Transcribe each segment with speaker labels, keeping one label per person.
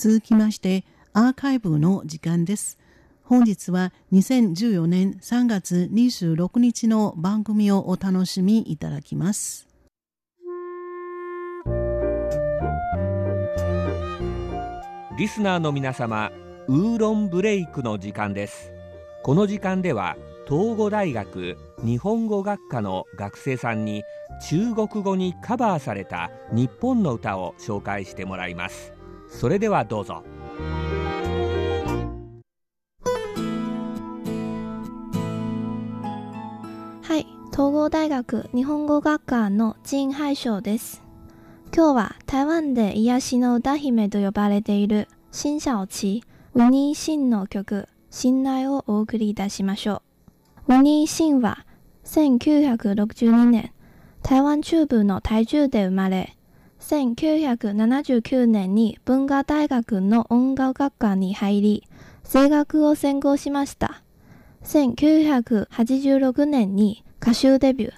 Speaker 1: 続きましてアーカイブの時間です。本日は2014年3月26日の番組をお楽しみいただきます。
Speaker 2: リスナーの皆様、ウーロンブレイクの時間です。この時間では、東語大学日本語学科の学生さんに中国語にカバーされた日本の歌を紹介してもらいます。それではどうぞ。
Speaker 3: はい、東郷大学日本語学科の陳海翔です。今日は台湾で癒しの歌姫と呼ばれている新小琪、ウニーシンの曲、信頼をお送りいたしましょう。ウニーシンは1962年、台湾中部の台中で生まれ、1979年に文化大学の音楽学科に入り、声楽を専攻しました。1986年に歌手デビュー。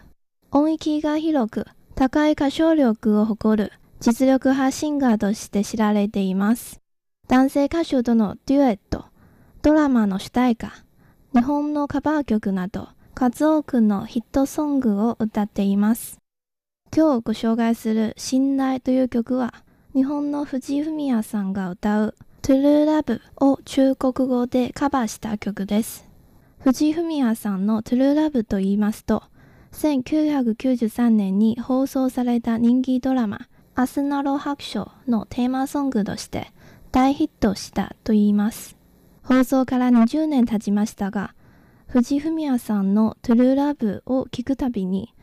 Speaker 3: 音域が広く高い歌唱力を誇る実力派シンガーとして知られています。男性歌手とのデュエット、ドラマの主題歌、日本のカバー曲など数多くのヒットソングを歌っています。今日ご紹介する信頼という曲は、日本の藤井フミヤさんが歌う True Love を中国語でカバーした曲です。藤井フミヤさんの True Love と言いますと、1993年に放送された人気ドラマ、アスナロ白書のテーマソングとして大ヒットしたと言います。放送から20年経ちましたが、藤井フミヤさんの True Love を聴くたびに、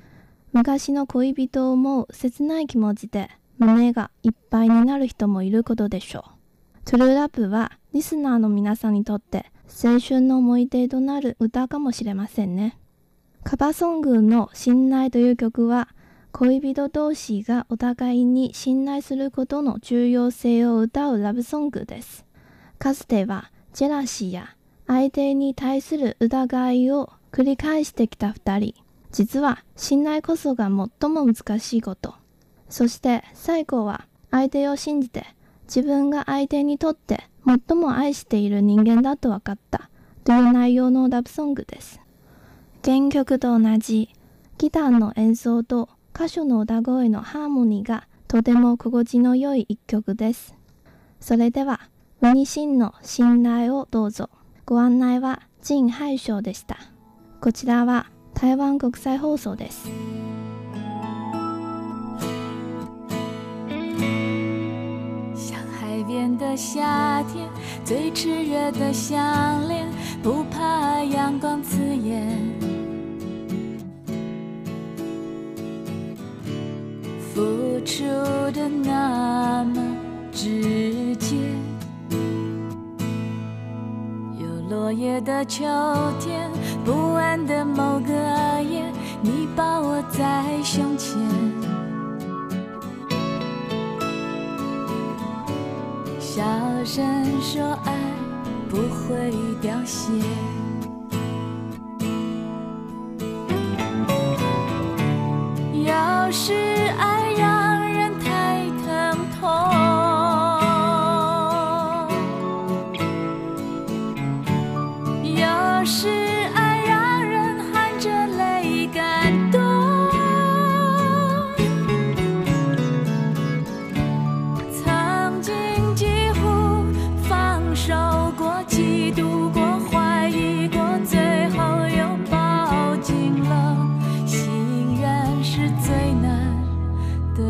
Speaker 3: 昔の恋人を思う切ない気持ちで胸がいっぱいになる人もいることでしょう。トゥルーラップはリスナーの皆さんにとって青春の思い出となる歌かもしれませんね。カバソングの信頼という曲は恋人同士がお互いに信頼することの重要性を歌うラブソングです。かつてはジェラシーや相手に対する疑いを繰り返してきた二人。実は信頼こそが最も難しいこと。そして最後は相手を信じて自分が相手にとって最も愛している人間だと分かったという内容のラブソングです。原曲と同じギターの演奏と歌手の歌声のハーモニーがとても心地の良い一曲です。それでは、ウニシンの信頼をどうぞ。ご案内は陳海翔でした。こちらは台湾国際放送です。
Speaker 4: 像海边的夏天，最炽热的项链，不怕阳光刺眼。付出的那么直落叶的秋天，不安的某个夜，你抱我在胸前，小声说爱不会凋谢。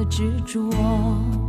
Speaker 4: 执着。